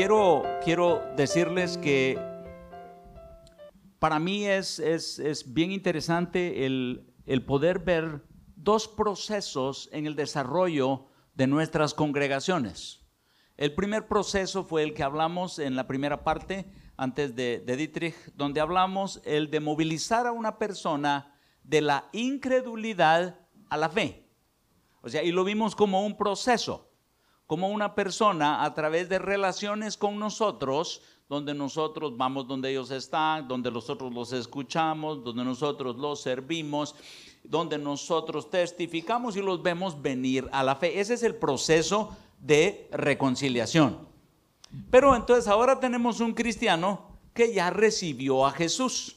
quiero, quiero decirles que para mí es, es, bien interesante el, el poder ver dos procesos en el desarrollo de nuestras congregaciones. El primer proceso fue el que hablamos en la primera parte, antes de, de, Dietrich, donde hablamos el de movilizar a una persona de la incredulidad a la fe. O sea, y lo vimos como un proceso como una persona a través de relaciones con nosotros, donde nosotros vamos donde ellos están, donde nosotros los escuchamos, donde nosotros los servimos, donde nosotros testificamos y los vemos venir a la fe. Ese es el proceso de reconciliación. Pero entonces ahora tenemos un cristiano que ya recibió a Jesús.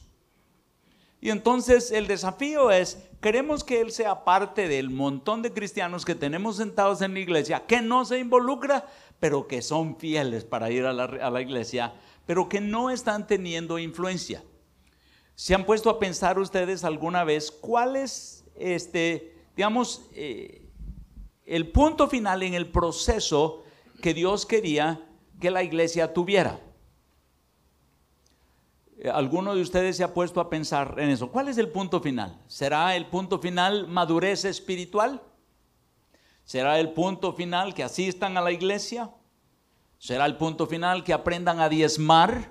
Y entonces el desafío es, queremos que Él sea parte del montón de cristianos que tenemos sentados en la iglesia, que no se involucra, pero que son fieles para ir a la, iglesia, pero que no están teniendo influencia. ¿Se han puesto a pensar ustedes alguna vez cuál es, este, digamos, eh, el punto final en el proceso que Dios quería que la iglesia tuviera? Eh, ¿Alguno de ustedes se ha puesto a pensar en eso? ¿Cuál es el punto final? ¿Será el punto final madurez espiritual? ¿Será el punto final que asistan a la iglesia? ¿Será el punto final que aprendan a diezmar?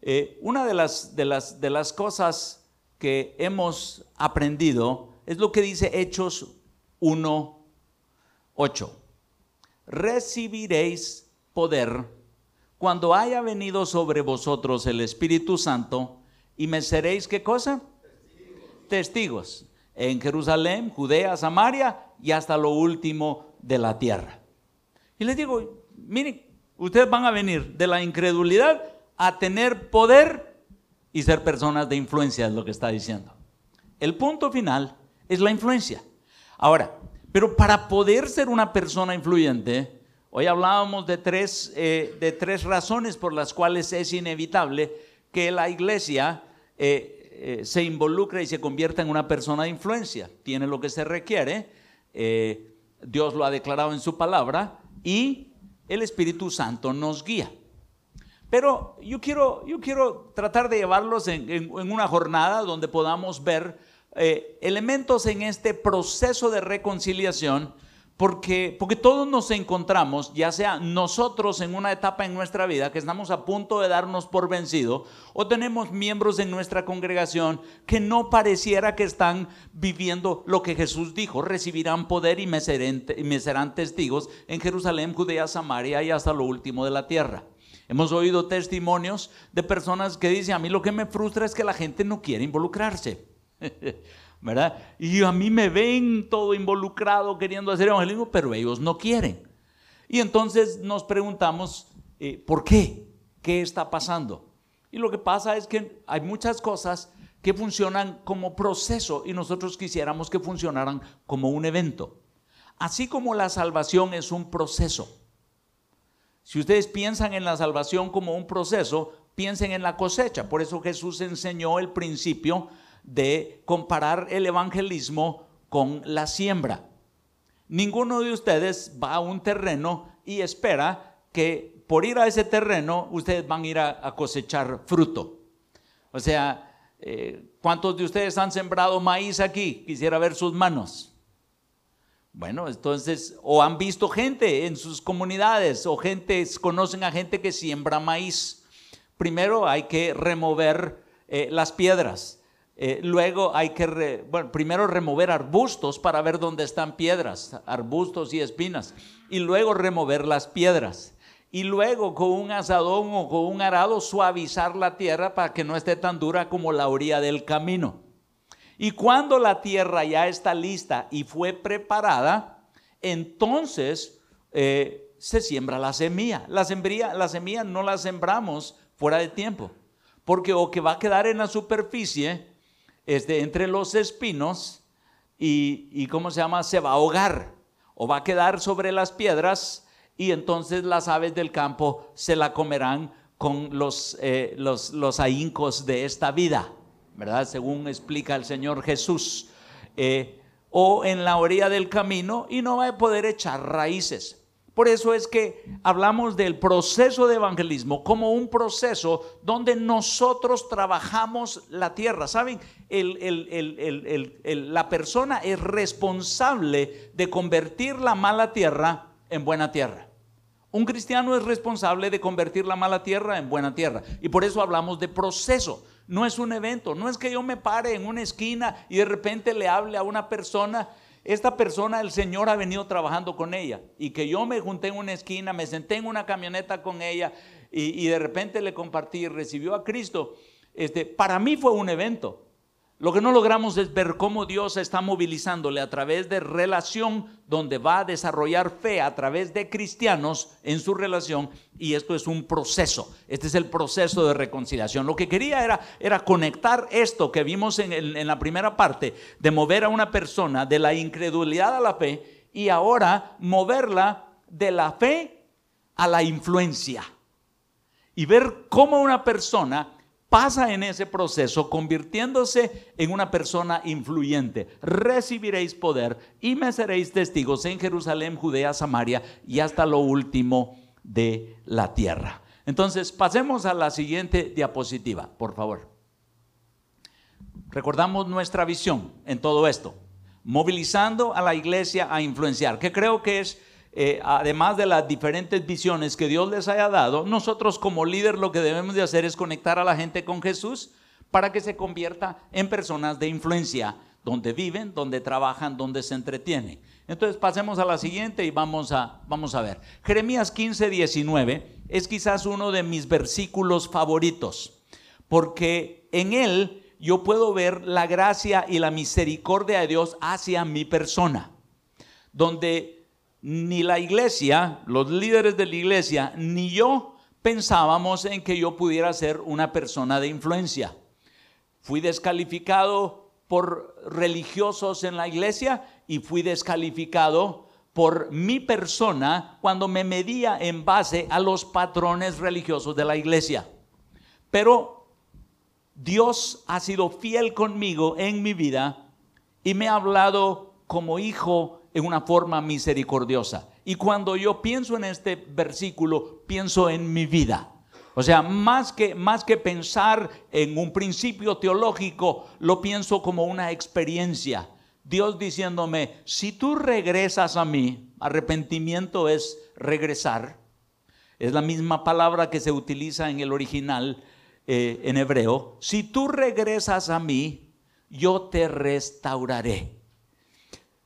Eh, una de las, de, las, de las cosas que hemos aprendido es lo que dice Hechos 1.8. Recibiréis poder cuando haya venido sobre vosotros el Espíritu Santo, y me seréis qué cosa? Testigos. En Jerusalén, Judea, Samaria y hasta lo último de la tierra. Y les digo, miren, ustedes van a venir de la incredulidad a tener poder y ser personas de influencia, es lo que está diciendo. El punto final es la influencia. Ahora, pero para poder ser una persona influyente, Hoy hablábamos de tres, eh, de tres razones por las cuales es inevitable que la iglesia eh, eh, se involucre y se convierta en una persona de influencia. Tiene lo que se requiere, Dios lo ha declarado en su palabra y el Espíritu Santo nos guía. Pero yo quiero, yo quiero tratar de llevarlos en una jornada donde podamos ver elementos en este proceso de reconciliación porque, porque todos nos encontramos, ya sea nosotros en una etapa en nuestra vida que estamos a punto de darnos por vencido, o tenemos miembros en nuestra congregación que no pareciera que están viviendo lo que Jesús dijo, recibirán poder y me serán, me serán testigos en Jerusalén, Judea, Samaria y hasta lo último de la tierra. Hemos oído testimonios de personas que dicen, a mí lo que me frustra es que la gente no quiere involucrarse. ¿verdad? Y a mí me ven todo involucrado queriendo hacer evangelismo, pero ellos no quieren. Y entonces nos preguntamos, eh, ¿por qué? ¿Qué está pasando? Y lo que pasa es que hay muchas cosas que funcionan como proceso y nosotros quisiéramos que funcionaran como un evento. Así como la salvación es un proceso. Si ustedes piensan en la salvación como un proceso, piensen en la cosecha. Por eso Jesús enseñó el principio de comparar el evangelismo con la siembra. Ninguno de ustedes va a un terreno y espera que por ir a ese terreno ustedes van a ir a, cosechar fruto. O sea, eh, ¿cuántos de ustedes han sembrado maíz aquí? Quisiera ver sus manos. Bueno, entonces, o han visto gente en sus comunidades, o gente, conocen a gente que siembra maíz. Primero hay que remover eh, las piedras. Eh, luego hay que, primero remover arbustos para ver dónde están piedras, arbustos y espinas. Y luego remover las piedras. Y luego con un asadón o con un arado suavizar la tierra para que no esté tan dura como la orilla del camino. Y cuando la tierra ya está lista y fue preparada, entonces eh, se siembra la semilla. La, semilla. la semilla no la sembramos fuera de tiempo, porque o que va a quedar en la superficie este, entre los espinos y, ¿cómo se llama? Se va a ahogar o va a quedar sobre las piedras y entonces las aves del campo se la comerán con los, eh, los ahíncos de esta vida, ¿verdad? Según explica el Señor Jesús. Eh, o en la orilla del camino y no va a poder echar raíces. Por eso es que hablamos del proceso de evangelismo como un proceso donde nosotros trabajamos la tierra. ¿Saben? la persona es responsable de convertir la mala tierra en buena tierra. Un cristiano es responsable de convertir la mala tierra en buena tierra. Y por eso hablamos de proceso. No es un evento. No es que yo me pare en una esquina y de repente le hable a una persona esta persona, el Señor ha venido trabajando con ella y que yo me junté en una esquina, me senté en una camioneta con ella y, de repente le compartí, recibió a Cristo. Este, para mí fue un evento. Lo que no logramos es ver cómo Dios está movilizándole a través de relación donde va a desarrollar fe a través de cristianos en su relación y esto es un proceso. Este es el proceso de reconciliación. Lo que quería era, conectar esto que vimos en la primera parte de mover a una persona de la incredulidad a la fe y ahora moverla de la fe a la influencia y ver cómo una persona pasa en ese proceso convirtiéndose en una persona influyente. Recibiréis poder y me seréis testigos en Jerusalén, Judea, Samaria y hasta lo último de la tierra. Entonces, pasemos a la siguiente diapositiva, por favor. Recordamos nuestra visión en todo esto, movilizando a la iglesia a influenciar, que creo que es eh, además de las diferentes visiones que Dios les haya dado, nosotros como líder lo que debemos de hacer es conectar a la gente con Jesús para que se convierta en personas de influencia, donde viven, donde trabajan, donde se entretienen. Entonces pasemos a la siguiente y vamos a, vamos a ver. Jeremías 15, 19 es quizás uno de mis versículos favoritos, porque en él yo puedo ver la gracia y la misericordia de Dios hacia mi persona, donde ni la iglesia, los líderes de la iglesia, ni yo pensábamos en que yo pudiera ser una persona de influencia. Fui descalificado por religiosos en la iglesia y fui descalificado por mi persona cuando me medía en base a los patrones religiosos de la iglesia. Pero Dios ha sido fiel conmigo en mi vida y me ha hablado como hijo en una forma misericordiosa. Y cuando yo pienso en este versículo, pienso en mi vida. O sea, más que, más que pensar en un principio teológico, lo pienso como una experiencia. Dios diciéndome, si tú regresas a mí, arrepentimiento es regresar. Es la misma palabra que se utiliza en el original eh, en hebreo. Si tú regresas a mí, yo te restauraré.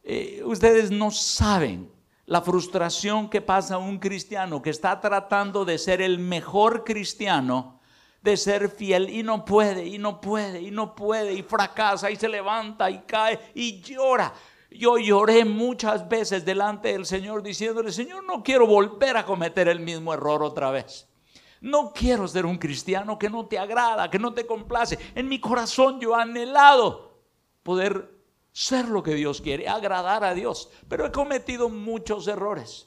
Eh, ustedes no saben la frustración que pasa un cristiano que está tratando de ser el mejor cristiano, de ser fiel y no puede, y no puede, y no puede, y fracasa, y se levanta, y cae, y llora. Yo lloré muchas veces delante del Señor diciéndole, Señor, no quiero volver a cometer el mismo error otra vez. No quiero ser un cristiano que no te agrada, que no te complace. En mi corazón yo he anhelado poder ser lo que Dios quiere, agradar a Dios. Pero he cometido muchos errores.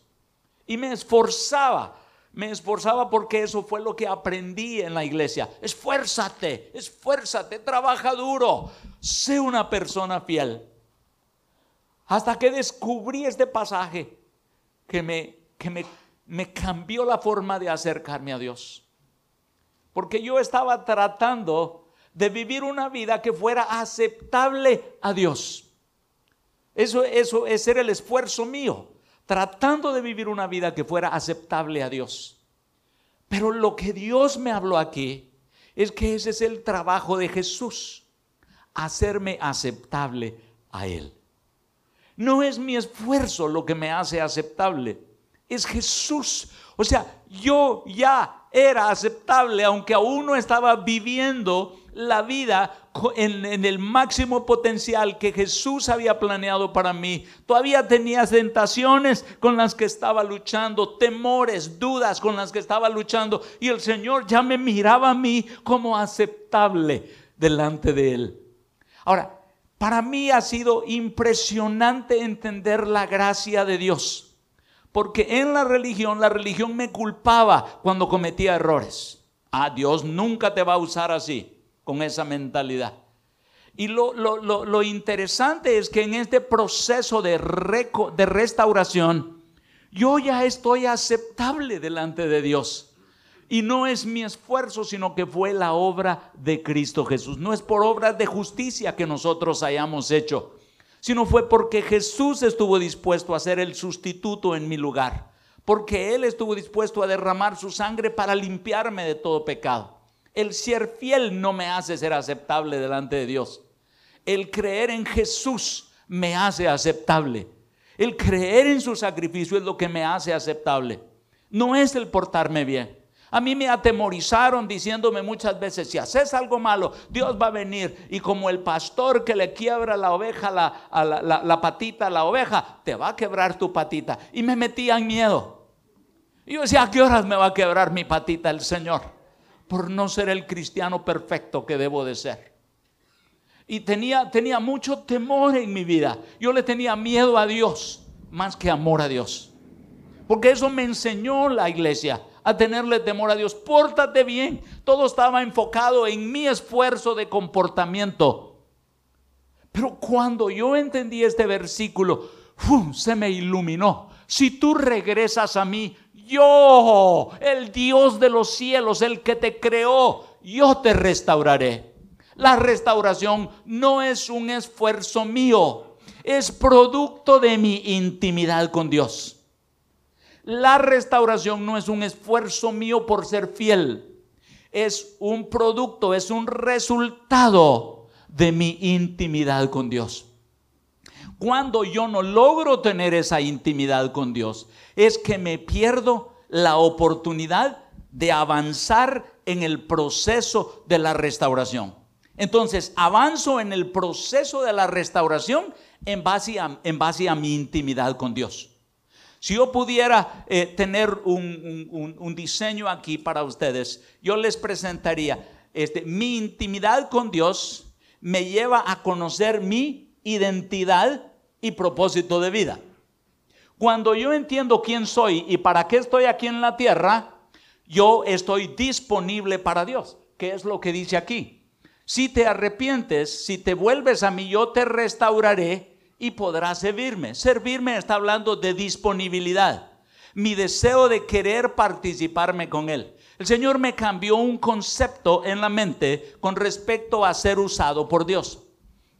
Y me esforzaba, me esforzaba porque eso fue lo que aprendí en la iglesia. Esfuérzate, esfuérzate, trabaja duro, sé una persona fiel. Hasta que descubrí este pasaje que me, que me, me cambió la forma de acercarme a Dios. Porque yo estaba tratando de vivir una vida que fuera aceptable a Dios. Eso, eso es el esfuerzo mío, tratando de vivir una vida que fuera aceptable a Dios. Pero lo que Dios me habló aquí es que ese es el trabajo de Jesús, hacerme aceptable a Él. No es mi esfuerzo lo que me hace aceptable, es Jesús. O sea, yo ya era aceptable, aunque aún no estaba viviendo la vida en, el máximo potencial que Jesús había planeado para mí. Todavía tenía tentaciones con las que estaba luchando, temores, dudas con las que estaba luchando. Y el Señor ya me miraba a mí como aceptable delante de Él. Ahora, para mí ha sido impresionante entender la gracia de Dios. Porque en la religión, la religión me culpaba cuando cometía errores. Ah, Dios nunca te va a usar así con esa mentalidad. Y lo, interesante es que en este proceso de, de restauración, Yo ya estoy aceptable delante de Dios. Y no es mi esfuerzo, sino que fue la obra de Cristo Jesús. No es por obras de justicia que nosotros hayamos hecho, sino fue porque Jesús estuvo dispuesto a ser el sustituto en mi lugar. Porque Él estuvo dispuesto a derramar su sangre para limpiarme de todo pecado. El ser fiel no me hace ser aceptable delante de Dios. El creer en Jesús me hace aceptable. El creer en su sacrificio es lo que me hace aceptable. No es el portarme bien. A mí me atemorizaron diciéndome muchas veces, si haces algo malo, Dios va a venir. Y como el pastor que le quiebra la oveja, la, patita a la oveja, te va a quebrar tu patita. Y me metía en miedo. Y yo decía, ¿a qué horas me va a quebrar mi patita el Señor? Por no ser el cristiano perfecto que debo de ser. Y tenía, tenía mucho temor en mi vida. Yo le tenía miedo a Dios más que amor a Dios. Porque eso me enseñó la iglesia a tenerle temor a Dios. Pórtate bien. Todo estaba enfocado en mi esfuerzo de comportamiento. Pero cuando yo entendí este versículo, se me iluminó. Si tú regresas a mí, yo, el Dios de los cielos, el que te creó, yo te restauraré. La restauración no es un esfuerzo mío, es producto de mi intimidad con Dios. La restauración no es un esfuerzo mío por ser fiel, es un producto, es un resultado de mi intimidad con Dios. Cuando yo no logro tener esa intimidad con Dios, es que me pierdo la oportunidad de avanzar en el proceso de la restauración. Entonces, avanzo en el proceso de la restauración en base a, mi intimidad con Dios. Si yo pudiera eh, tener un, diseño aquí para ustedes, yo les presentaría, este, mi intimidad con Dios me lleva a conocer mi identidad y propósito de vida. Cuando yo entiendo quién soy y para qué estoy aquí en la tierra, yo estoy disponible para Dios. ¿Qué es lo que dice aquí? Si te arrepientes, si te vuelves a mí, yo te restauraré y podrá servirme. Servirme está hablando de disponibilidad, mi deseo de querer participarme con Él. El Señor me cambió un concepto en la mente con respecto a ser usado por Dios.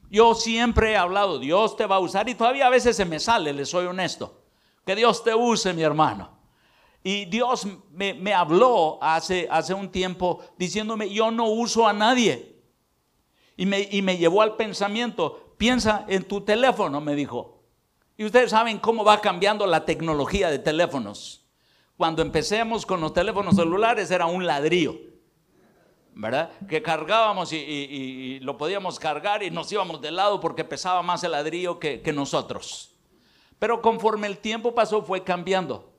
Yo siempre he hablado, Dios te va a usar y todavía a veces se me sale, le soy honesto. Que Dios te use, mi hermano. Y Dios me, habló hace, hace un tiempo diciéndome, yo no uso a nadie. Y me, y me llevó al pensamiento, piensa en tu teléfono, me dijo. Y ustedes saben cómo va cambiando la tecnología de teléfonos. Cuando empecemos con los teléfonos celulares era un ladrillo, ¿verdad? Que cargábamos y, lo podíamos cargar y nos íbamos de lado porque pesaba más el ladrillo que, nosotros. Pero conforme el tiempo pasó fue cambiando.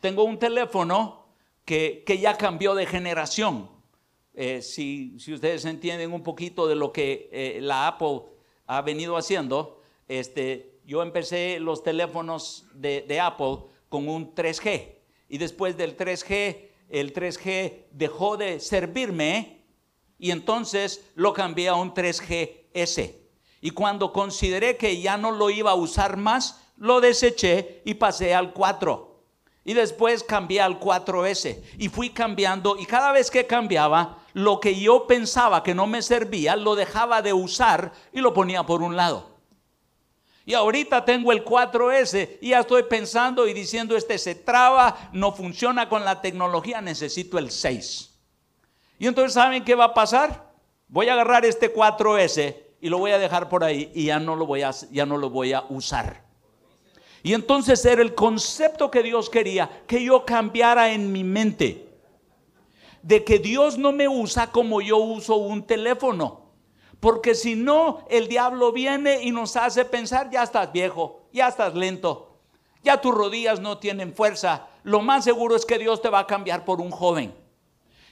Tengo un teléfono que, ya cambió de generación. Eh, si, ustedes entienden un poquito de lo que eh, la Apple ha venido haciendo, este, yo empecé los teléfonos de, Apple con un 3G y después del 3G, el 3G dejó de servirme y entonces lo cambié a un 3GS. Y cuando consideré que ya no lo iba a usar más, lo deseché y pasé al 4. Y después cambié al 4S y fui cambiando y cada vez que cambiaba, lo que yo pensaba que no me servía, lo dejaba de usar y lo ponía por un lado. Y ahorita tengo el 4S y ya estoy pensando y diciendo, este se traba, no funciona con la tecnología, necesito el 6. Y entonces, ¿saben qué va a pasar? Voy a agarrar este 4S y lo voy a dejar por ahí y ya no lo voy a, ya no lo voy a usar. Y entonces era el concepto que Dios quería que yo cambiara en mi mente. De que Dios no me usa como yo uso un teléfono. Porque si no, el diablo viene y nos hace pensar, ya estás viejo, ya estás lento, ya tus rodillas no tienen fuerza. Lo más seguro es que Dios te va a cambiar por un joven.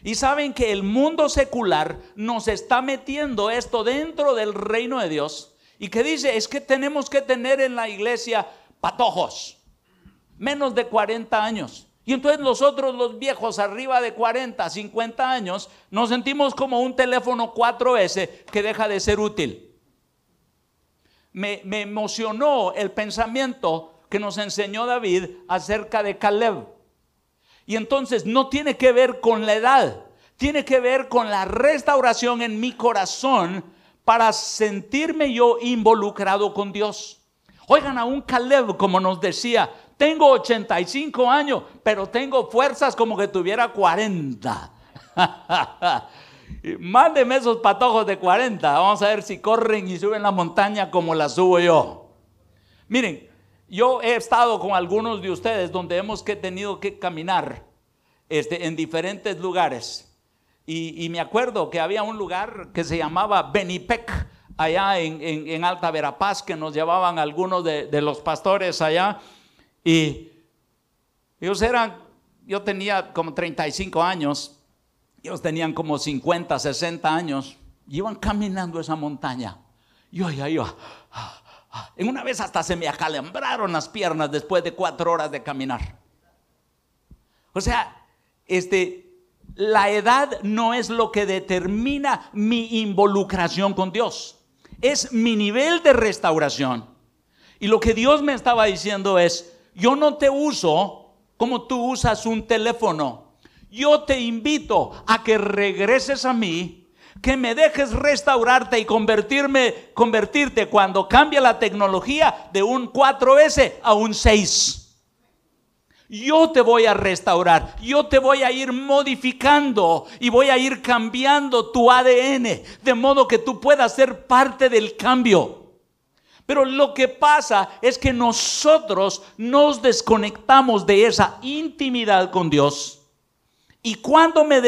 Y saben que el mundo secular nos está metiendo esto dentro del reino de Dios. Y que dice, es que tenemos que tener en la iglesia patojos, menos de 40 años. Y entonces nosotros los viejos arriba de 40, 50 años, nos sentimos como un teléfono 4S que deja de ser útil. Me, me emocionó el pensamiento que nos enseñó David acerca de Caleb. Y entonces no tiene que ver con la edad, tiene que ver con la restauración en mi corazón para sentirme yo involucrado con Dios. Oigan a un Caleb, como nos decía, tengo 85 años, pero tengo fuerzas como que tuviera 40. Mándeme esos patojos de 40. Vamos a ver si corren y suben la montaña como la subo yo. Miren, yo he estado con algunos de ustedes donde hemos que tenido que caminar este, en diferentes lugares. Y, me acuerdo que había un lugar que se llamaba Benipec, allá en, Alta Verapaz, que nos llevaban algunos de, de los pastores allá. Y ellos eran, yo tenía como 35 años, ellos tenían como 50, 60 años, y iban caminando esa montaña. Yo ya iba. En una vez hasta se me acalambraron las piernas después de cuatro horas de caminar. O sea, este, la edad no es lo que determina mi involucración con Dios. Es mi nivel de restauración. Y lo que Dios me estaba diciendo es, yo no te uso como tú usas un teléfono. Yo te invito a que regreses a mí, que me dejes restaurarte y convertirme, convertirte cuando cambia la tecnología de un 4S a un 6. Yo te voy a restaurar, yo te voy a ir modificando y voy a ir cambiando tu ADN de modo que tú puedas ser parte del cambio. Pero lo que pasa es que nosotros nos desconectamos de esa intimidad con Dios. Y cuando me,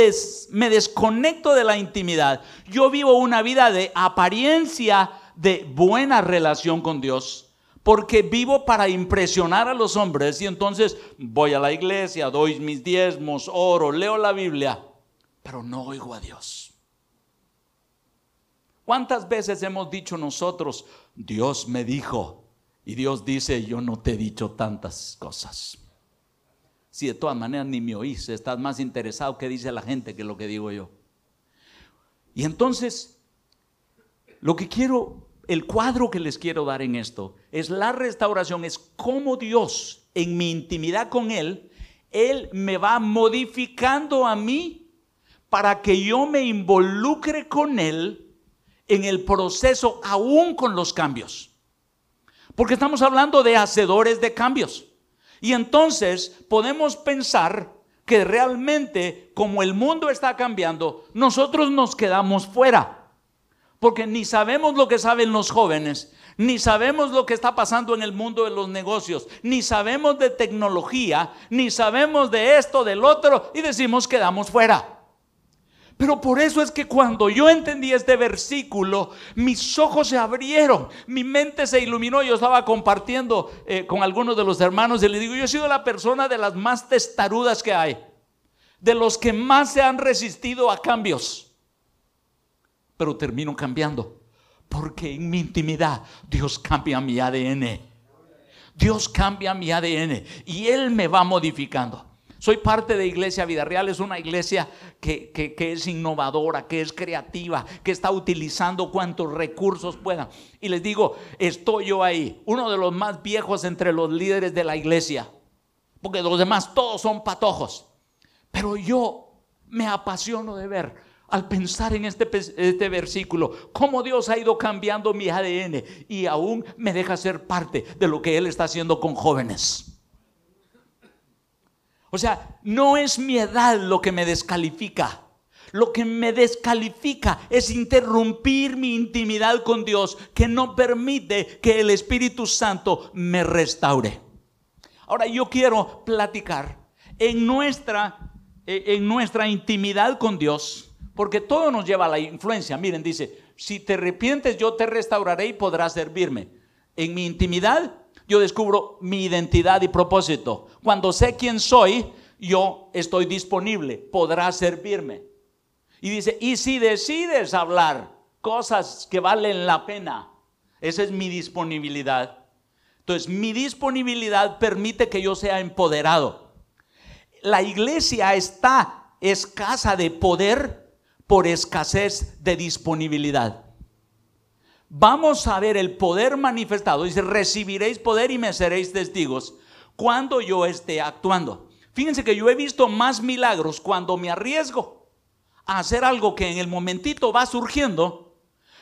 me desconecto de la intimidad, yo vivo una vida de apariencia de buena relación con Dios. Porque vivo para impresionar a los hombres y entonces voy a la iglesia, doy mis diezmos, oro, leo la Biblia, pero no oigo a Dios. ¿Cuántas veces hemos dicho nosotros, Dios me dijo? Y Dios dice, yo no te he dicho tantas cosas. Si de todas maneras ni me oís, estás más interesado que dice la gente que lo que digo yo. Y entonces, lo que quiero, el cuadro que les quiero dar en esto, es la restauración, es cómo Dios, en mi intimidad con Él, Él me va modificando a mí para que yo me involucre con Él en el proceso aún con los cambios. Porque estamos hablando de hacedores de cambios. Y entonces podemos pensar que realmente como el mundo está cambiando, nosotros nos quedamos fuera. Porque ni sabemos lo que saben los jóvenes, ni sabemos lo que está pasando en el mundo de los negocios, ni sabemos de tecnología, ni sabemos de esto, del otro, y decimos quedamos fuera. Pero por eso es que cuando yo entendí este versículo, mis ojos se abrieron, mi mente se iluminó. Yo estaba compartiendo eh, con algunos de los hermanos y le digo, yo he sido la persona de las más testarudas que hay, de los que más se han resistido a cambios. Pero termino cambiando, porque en mi intimidad Dios cambia mi ADN. Dios cambia mi ADN y Él me va modificando. Soy parte de Iglesia Vida Real, es una iglesia que, es innovadora, que es creativa, que está utilizando cuantos recursos puedan. Y les digo, estoy yo ahí, uno de los más viejos entre los líderes de la iglesia, porque los demás todos son patojos. Pero yo me apasiono de ver al pensar en este, este, versículo, cómo Dios ha ido cambiando mi ADN y aún me deja ser parte de lo que Él está haciendo con jóvenes. O sea, no es mi edad lo que me descalifica. Lo que me descalifica es interrumpir mi intimidad con Dios que no permite que el Espíritu Santo me restaure. Ahora yo quiero platicar en nuestra, en nuestra intimidad con Dios, porque todo nos lleva a la influencia. Miren, dice, si te arrepientes yo te restauraré y podrás servirme. En mi intimidad yo descubro mi identidad y propósito. Cuando sé quién soy, yo estoy disponible, podrás servirme. Y dice, y si decides hablar cosas que valen la pena, esa es mi disponibilidad. Entonces, mi disponibilidad permite que yo sea empoderado. La iglesia está escasa de poder por escasez de disponibilidad. Vamos a ver el poder manifestado. Dice, recibiréis poder y me seréis testigos cuando yo esté actuando. Fíjense que yo he visto más milagros cuando me arriesgo a hacer algo que en el momentito va surgiendo,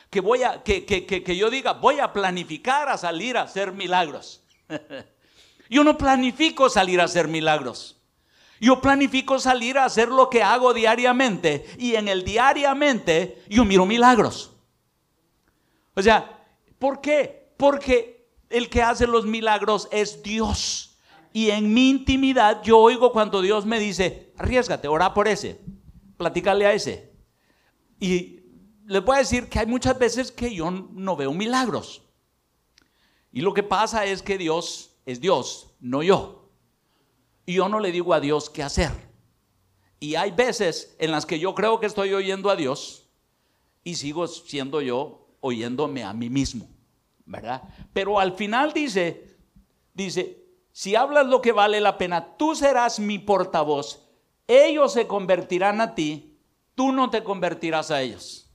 que voy a, que, que, que, yo diga, voy a planificar a salir a hacer milagros. yo no planifico salir a hacer milagros. Yo planifico salir a hacer lo que hago diariamente y en el diariamente yo miro milagros. O sea, ¿por qué? Porque el que hace los milagros es Dios. Y en mi intimidad yo oigo cuando Dios me dice, arriesgate, ora por ese, platícale a ese. Y les voy a decir que hay muchas veces que yo no veo milagros. Y lo que pasa es que Dios es Dios, no yo y yo no le digo a Dios qué hacer. Y hay veces en las que yo creo que estoy oyendo a Dios y sigo siendo yo oyéndome a mí mismo, ¿verdad? Pero al final dice, dice, si hablas lo que vale la pena, tú serás mi portavoz, ellos se convertirán a ti, tú no te convertirás a ellos.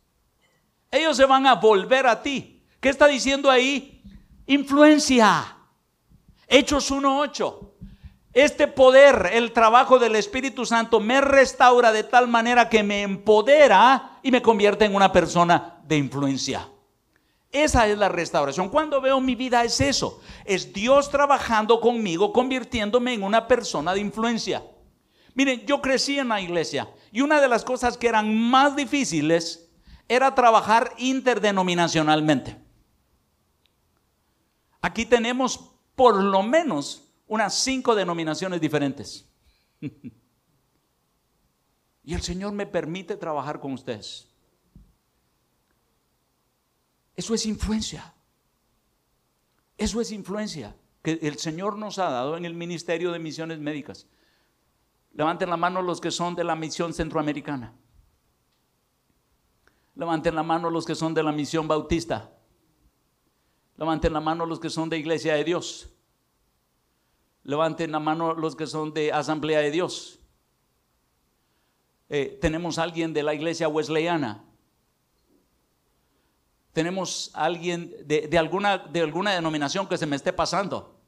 Ellos se van a volver a ti. ¿Qué está diciendo ahí? Influencia. Hechos 1.8. Este poder, el trabajo del Espíritu Santo, me restaura de tal manera que me empodera y me convierte en una persona de influencia. Esa es la restauración. Cuando veo mi vida es eso. Es Dios trabajando conmigo, convirtiéndome en una persona de influencia. Miren, yo crecí en la iglesia y una de las cosas que eran más difíciles era trabajar interdenominacionalmente. Aquí tenemos por lo menos unas cinco denominaciones diferentes. y el Señor me permite trabajar con ustedes. Eso es influencia. Eso es influencia que el Señor nos ha dado en el Ministerio de Misiones Médicas. Levanten la mano los que son de la misión centroamericana. Levanten la mano los que son de la misión bautista. Levanten la mano los que son de Iglesia de Dios. Levanten la mano los que son de Asamblea de Dios. Eh, tenemos alguien de la iglesia wesleyana. Tenemos alguien de, alguna, de alguna denominación que se me esté pasando.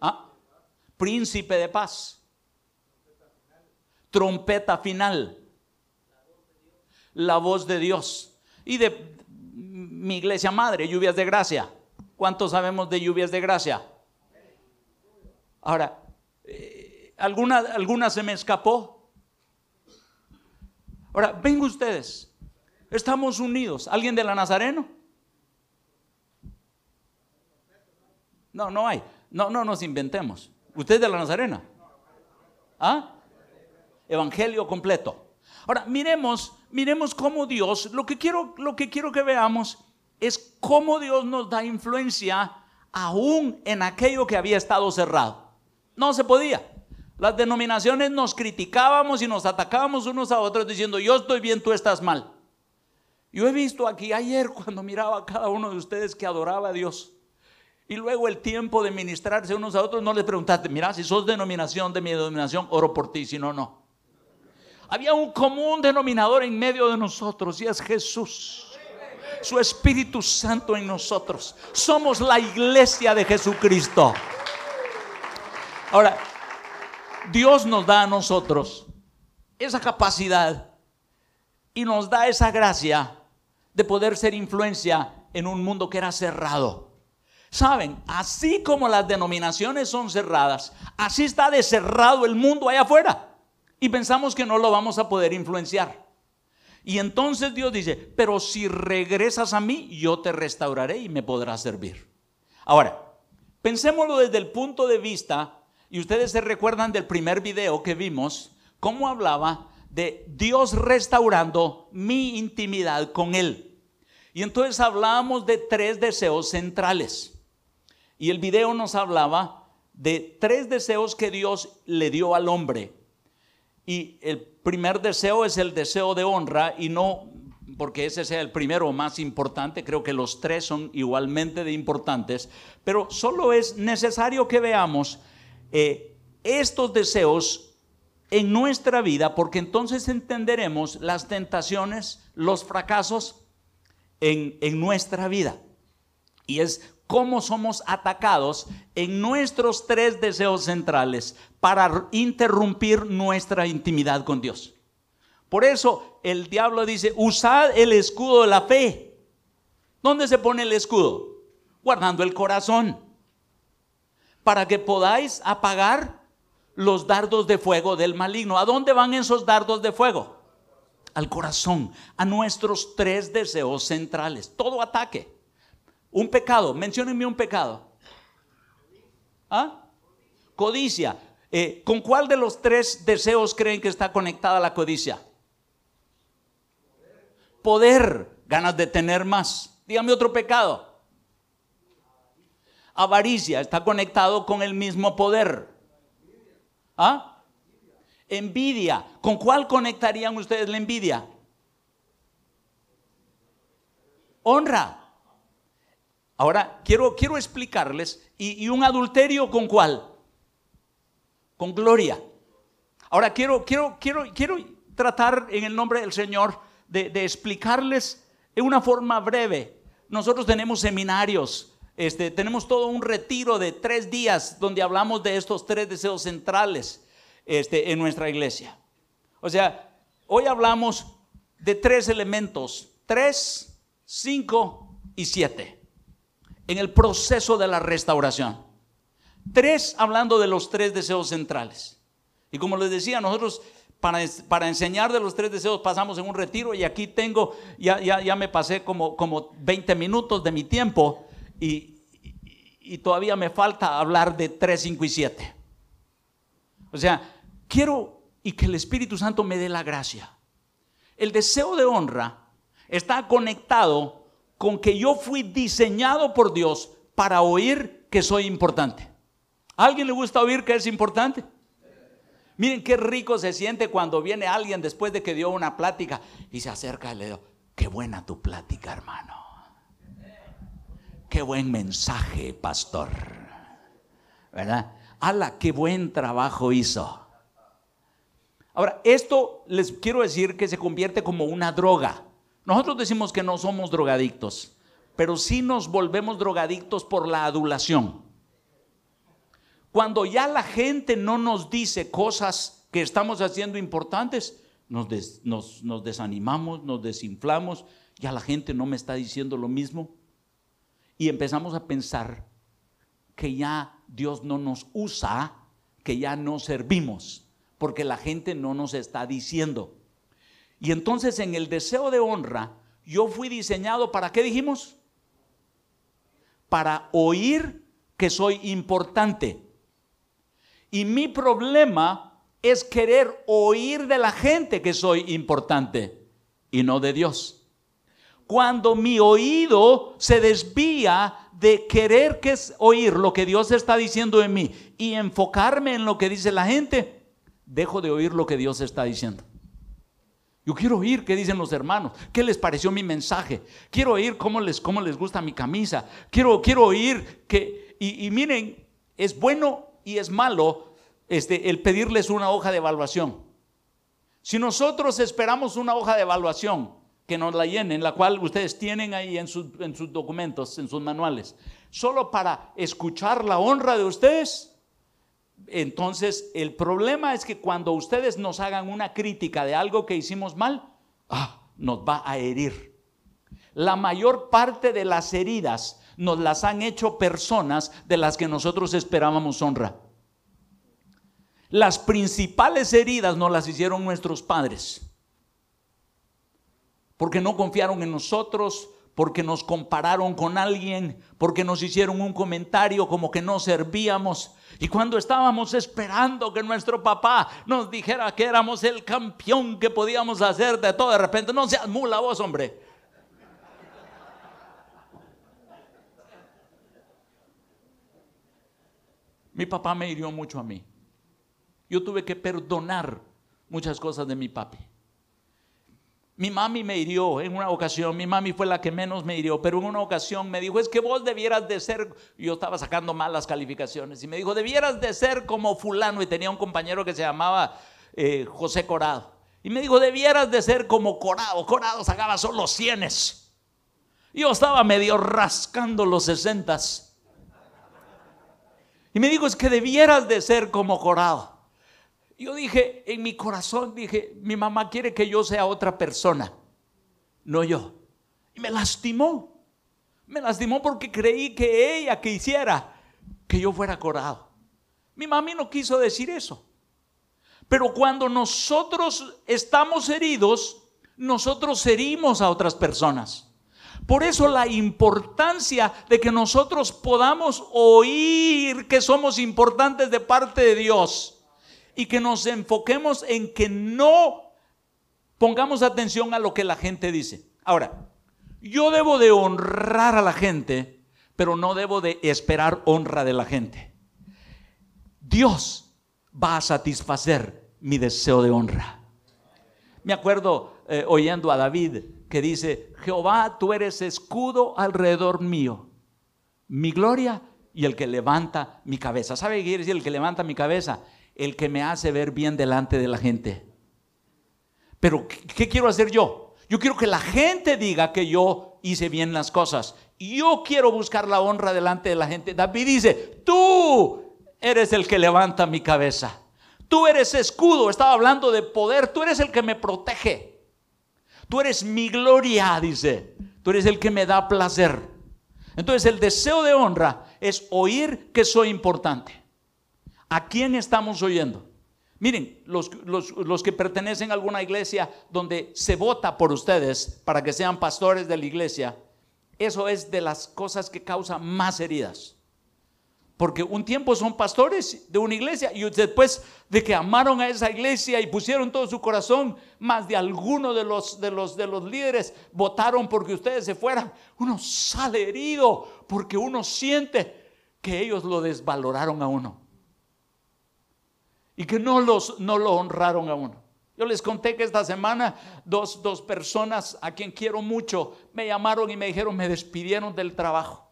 ¿Ah? Príncipe de paz. Trompeta final. La voz de Dios. Y de mi iglesia madre, lluvias de gracia. ¿Cuántos sabemos de lluvias de gracia? Ahora, eh, ¿alguna, ¿alguna se me escapó? Ahora, ven ustedes, estamos unidos. ¿Alguien de la Nazareno? No, no hay. No, no nos inventemos. ¿Usted de la Nazarena? ¿Ah? Evangelio completo. Ahora, miremos, miremos cómo Dios, lo que quiero, lo que quiero que veamos es cómo Dios nos da influencia aún en aquello que había estado cerrado. No se podía. Las denominaciones nos criticábamos y nos atacábamos unos a otros diciendo, yo estoy bien, tú estás mal. Yo he visto aquí ayer cuando miraba a cada uno de ustedes que adoraba a Dios. Y luego el tiempo de ministrarse unos a otros, no les preguntaste, mira, si sos denominación de mi denominación, oro por ti, si no, no. Había un común denominador en medio de nosotros y es Jesús. Su Espíritu Santo en nosotros. Somos la iglesia de Jesucristo. Ahora, Dios nos da a nosotros esa capacidad y nos da esa gracia de poder ser influencia en un mundo que era cerrado. Saben, así como las denominaciones son cerradas, así está de cerrado el mundo allá afuera. Y pensamos que no lo vamos a poder influenciar. Y entonces Dios dice, pero si regresas a mí, yo te restauraré y me podrás servir. Ahora, pensémoslo desde el punto de vista y ustedes se recuerdan del primer video que vimos, cómo hablaba de Dios restaurando mi intimidad con Él. Y entonces hablábamos de tres deseos centrales. Y el video nos hablaba de tres deseos que Dios le dio al hombre. Y el primer deseo es el deseo de honra y no porque ese sea el primero más importante, creo que los tres son igualmente importantes, pero solo es necesario que veamos eh, estos deseos en nuestra vida, porque entonces entenderemos las tentaciones, los fracasos en, en nuestra vida. Y es cómo somos atacados en nuestros tres deseos centrales para interrumpir nuestra intimidad con Dios. Por eso el diablo dice, usad el escudo de la fe. ¿Dónde se pone el escudo? Guardando el corazón. Para que podáis apagar los dardos de fuego del maligno. ¿A dónde van esos dardos de fuego? Al corazón, a nuestros tres deseos centrales. Todo ataque. Un pecado, menciónenme un pecado. ¿Ah? Codicia. Eh, ¿Con cuál de los tres deseos creen que está conectada la codicia? Poder, ganas de tener más. Dígame otro pecado. Avaricia, está conectado con el mismo poder. ¿Ah? Envidia. ¿Con cuál conectarían ustedes la envidia? Honra. Ahora, quiero, quiero explicarles, ¿y, un adulterio con cuál? Con gloria. Ahora, quiero, quiero, quiero, quiero tratar en el nombre del Señor de, explicarles en una forma breve. Nosotros tenemos seminarios, este, tenemos todo un retiro de tres días donde hablamos de estos tres deseos centrales este, en nuestra iglesia. O sea, hoy hablamos de tres elementos, tres, cinco y siete en el proceso de la restauración. Tres, hablando de los tres deseos centrales. Y como les decía, nosotros para, para, enseñar de los tres deseos pasamos en un retiro y aquí tengo, ya, ya, ya me pasé como, como 20 minutos de mi tiempo y, todavía me falta hablar de tres, cinco y siete. O sea, quiero y que el Espíritu Santo me dé la gracia. El deseo de honra está conectado con que yo fui diseñado por Dios para oír que soy importante. ¿A alguien le gusta oír que es importante? Miren qué rico se siente cuando viene alguien después de que dio una plática y se acerca y le digo, qué buena tu plática, hermano. Qué buen mensaje, pastor. ¿Verdad? ¡Hala, qué buen trabajo hizo! Ahora, esto les quiero decir que se convierte como una droga. Nosotros decimos que no somos drogadictos, pero sí nos volvemos drogadictos por la adulación. Cuando ya la gente no nos dice cosas que estamos haciendo importantes, nos, nos, desanimamos, nos desinflamos, ya la gente no me está diciendo lo mismo. Y empezamos a pensar que ya Dios no nos usa, que ya no servimos, porque la gente no nos está diciendo. Y entonces en el deseo de honra, yo fui diseñado para qué dijimos? Para oír que soy importante. Y mi problema es querer oír de la gente que soy importante y no de Dios. Cuando mi oído se desvía de querer que es oír lo que Dios está diciendo de mí y enfocarme en lo que dice la gente, dejo de oír lo que Dios está diciendo. Yo quiero oír qué dicen los hermanos, qué les pareció mi mensaje. Quiero oír cómo les, cómo les gusta mi camisa. Quiero, quiero oír que, y, miren, es bueno y es malo este, el pedirles una hoja de evaluación. Si nosotros esperamos una hoja de evaluación que nos la llenen, la cual ustedes tienen ahí en sus, en sus documentos, en sus manuales, solo para escuchar la honra de ustedes, entonces, el problema es que cuando ustedes nos hagan una crítica de algo que hicimos mal, ah, nos va a herir. La mayor parte de las heridas nos las han hecho personas de las que nosotros esperábamos honra. Las principales heridas nos las hicieron nuestros padres. Porque no confiaron en nosotros, porque nos compararon con alguien, porque nos hicieron un comentario como que no servíamos, y cuando estábamos esperando que nuestro papá nos dijera que éramos el campeón que podíamos hacer de todo, de repente, no seas mula vos, hombre. Mi papá me hirió mucho a mí. Yo tuve que perdonar muchas cosas de mi papi. Mi mami me hirió en una ocasión, mi mami fue la que menos me hirió, pero en una ocasión me dijo, es que vos debieras de ser, yo estaba sacando malas calificaciones, y me dijo, debieras de ser como fulano, y tenía un compañero que se llamaba eh, José Corado, y me dijo, debieras de ser como Corado, Corado sacaba solo cienes. Yo estaba medio rascando los sesentas. Y me dijo, es que debieras de ser como Corado. Yo dije, en mi corazón, dije, mi mamá quiere que yo sea otra persona, no yo. Y me lastimó. Me lastimó porque creí que ella quisiera que yo fuera Corado. Mi mami no quiso decir eso. Pero cuando nosotros estamos heridos, nosotros herimos a otras personas. Por eso la importancia de que nosotros podamos oír que somos importantes de parte de Dios y que nos enfoquemos en que no pongamos atención a lo que la gente dice. Ahora, yo debo de honrar a la gente, pero no debo de esperar honra de la gente. Dios va a satisfacer mi deseo de honra. Me acuerdo eh, oyendo a David que dice, Jehová, tú eres escudo alrededor mío, mi gloria y el que levanta mi cabeza. ¿Sabe qué quiere decir el que levanta mi cabeza? El que me hace ver bien delante de la gente. Pero, ¿qué quiero hacer yo? Yo quiero que la gente diga que yo hice bien las cosas. Yo quiero buscar la honra delante de la gente. David dice, tú eres el que levanta mi cabeza. Tú eres escudo. Estaba hablando de poder. Tú eres el que me protege. Tú eres mi gloria, dice. Tú eres el que me da placer. Entonces el deseo de honra es oír que soy importante. ¿A quién estamos oyendo? Miren, los, los, que pertenecen a alguna iglesia donde se vota por ustedes para que sean pastores de la iglesia, eso es de las cosas que causan más heridas. Porque un tiempo son pastores de una iglesia y después de que amaron a esa iglesia y pusieron todo su corazón, más de alguno de los, de los, de los líderes votaron porque ustedes se fueran. Uno sale herido porque uno siente que ellos lo desvaloraron a uno. Y que no, los, no lo honraron a uno. Yo les conté que esta semana dos, dos personas a quien quiero mucho me llamaron y me dijeron, me despidieron del trabajo.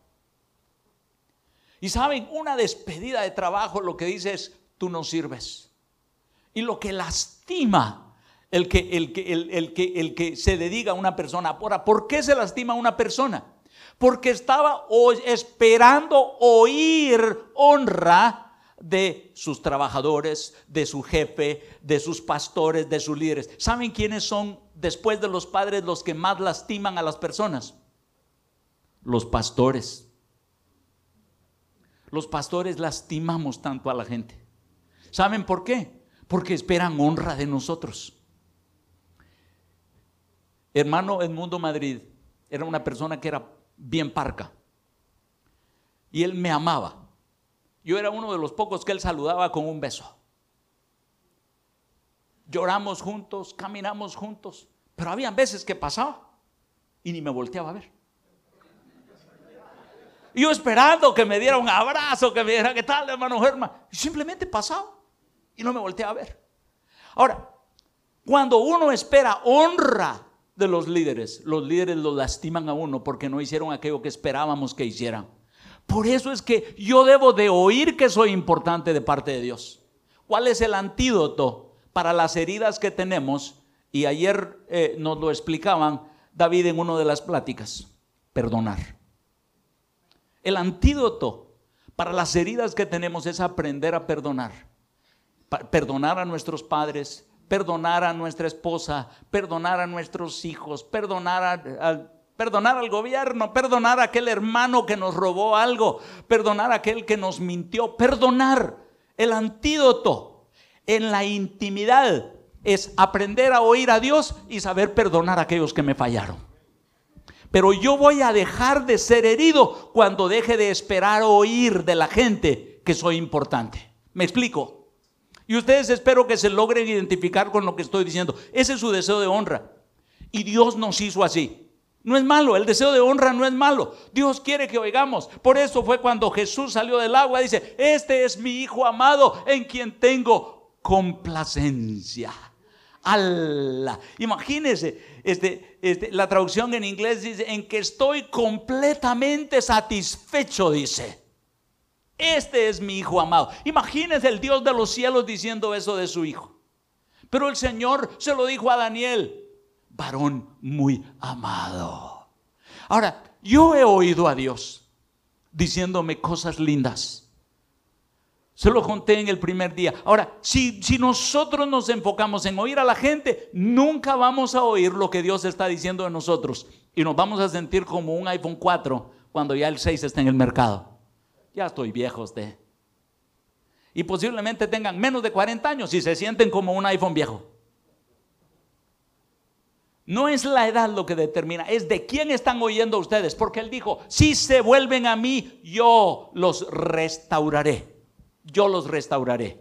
Y saben, una despedida de trabajo lo que dice es, tú no sirves. Y lo que lastima el que, el que, el, que, el que se dedica a una persona. ¿por qué se lastima a una persona? Porque estaba esperando oír honra de sus trabajadores, de su jefe, de sus pastores, de sus líderes. ¿Saben quiénes son después de los padres los que más lastiman a las personas? Los pastores. Los pastores lastimamos tanto a la gente. ¿Saben por qué? Porque esperan honra de nosotros. Hermano Edmundo Madrid era una persona que era bien parca. Y él me amaba. Yo era uno de los pocos que él saludaba con un beso. Lloramos juntos, caminamos juntos. Pero había veces que pasaba y ni me volteaba a ver. Y yo esperando que me diera un abrazo, que me dijera, ¿qué tal, hermano Germán? Y simplemente pasaba y no me volteé a ver. Ahora, cuando uno espera honra de los líderes, los líderes lo lastiman a uno porque no hicieron aquello que esperábamos que hicieran. Por eso es que yo debo de oír que soy importante de parte de Dios. ¿Cuál es el antídoto para las heridas que tenemos? Y ayer eh, nos lo explicaban David en una de las pláticas. Perdonar. El antídoto para las heridas que tenemos es aprender a perdonar. Perdonar a nuestros padres, perdonar a nuestra esposa, perdonar a nuestros hijos, perdonar perdonar al gobierno, perdonar a aquel hermano que nos robó algo, perdonar a aquel que nos mintió, perdonar. El antídoto en la intimidad es aprender a oír a Dios y saber perdonar a aquellos que me fallaron. Pero yo voy a dejar de ser herido cuando deje de esperar oír de la gente que soy importante. ¿Me explico? Y ustedes espero que se logren identificar con lo que estoy diciendo. Ese es su deseo de honra. Y Dios nos hizo así. No es malo, el deseo de honra no es malo. Dios quiere que oigamos. Por eso fue cuando Jesús salió del agua, dice, este es mi Hijo amado en quien tengo complacencia. Allah. Imagínense, este, este, la traducción en inglés dice, en que estoy completamente satisfecho, dice. Este es mi hijo amado. Imagínense el Dios de los cielos diciendo eso de su hijo. Pero el Señor se lo dijo a Daniel, varón muy amado. Ahora, Yo he oído a Dios diciéndome cosas lindas. Se lo conté en el primer día. Ahora, si, si nosotros nos enfocamos en oír a la gente, nunca vamos a oír lo que Dios está diciendo de nosotros. Y nos vamos a sentir como un iPhone 4 cuando ya el 6 está en el mercado. Ya estoy viejo usted. Y posiblemente tengan menos de 40 años y se sienten como un iPhone viejo. No es la edad lo que determina, es de quién están oyendo ustedes. Porque Él dijo, si se vuelven a mí, yo los restauraré yo los restauraré.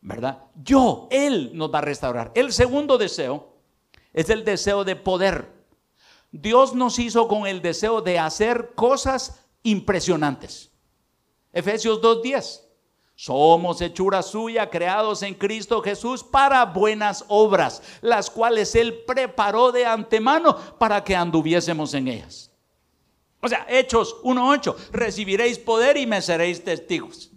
¿Verdad? Yo, Él nos va a restaurar. El segundo deseo es el deseo de poder. Dios nos hizo con el deseo de hacer cosas impresionantes. Efesios 2.10. Somos hechura suya, creados en Cristo Jesús para buenas obras, las cuales Él preparó de antemano para que anduviésemos en ellas. O sea, Hechos 1.8, recibiréis poder y me seréis testigos.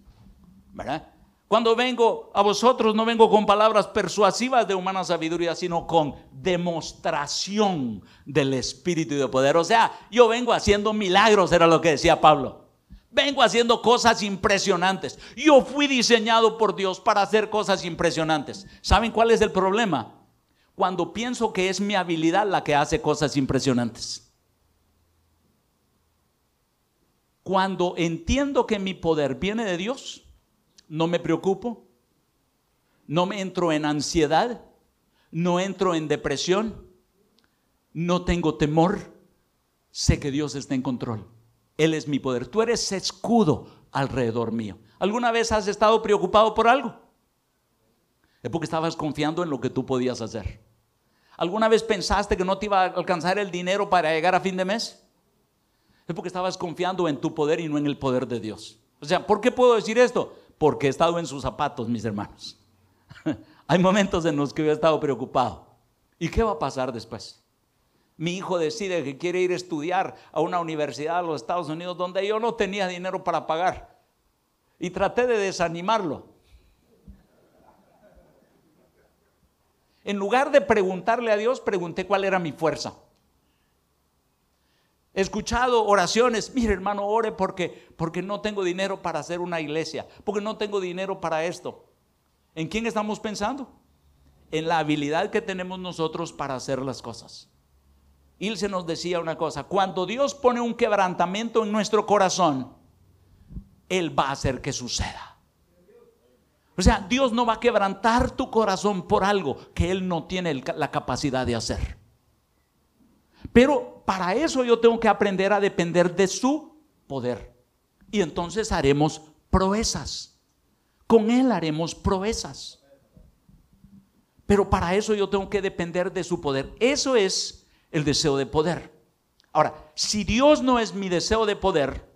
Cuando vengo a vosotros no vengo con palabras persuasivas de humana sabiduría, sino con demostración del Espíritu y de poder. O sea, yo vengo haciendo milagros, era lo que decía Pablo. Vengo haciendo cosas impresionantes. Yo fui diseñado por Dios para hacer cosas impresionantes. ¿Saben cuál es el problema? Cuando pienso que es mi habilidad la que hace cosas impresionantes. Cuando entiendo que mi poder viene de Dios, no me preocupo, no me entro en ansiedad, no entro en depresión, no tengo temor, sé que Dios está en control. Él es mi poder. Tú eres escudo alrededor mío. ¿Alguna vez has estado preocupado por algo? Es porque estabas confiando en lo que tú podías hacer. ¿Alguna vez pensaste que no te iba a alcanzar el dinero para llegar a fin de mes? Es porque estabas confiando en tu poder y no en el poder de Dios. O sea, ¿por qué puedo decir esto? porque he estado en sus zapatos, mis hermanos. Hay momentos en los que yo he estado preocupado. ¿Y qué va a pasar después? Mi hijo decide que quiere ir a estudiar a una universidad de los Estados Unidos donde yo no tenía dinero para pagar. Y traté de desanimarlo. En lugar de preguntarle a Dios, pregunté cuál era mi fuerza. He escuchado oraciones, mire hermano, ore porque, porque no tengo dinero para hacer una iglesia, porque no tengo dinero para esto. ¿En quién estamos pensando? En la habilidad que tenemos nosotros para hacer las cosas. Se nos decía una cosa, cuando Dios pone un quebrantamiento en nuestro corazón, Él va a hacer que suceda. O sea, Dios no va a quebrantar tu corazón por algo que Él no tiene la capacidad de hacer. Pero para eso yo tengo que aprender a depender de su poder. Y entonces haremos proezas. Con Él haremos proezas. Pero para eso yo tengo que depender de su poder. Eso es el deseo de poder. Ahora, si Dios no es mi deseo de poder,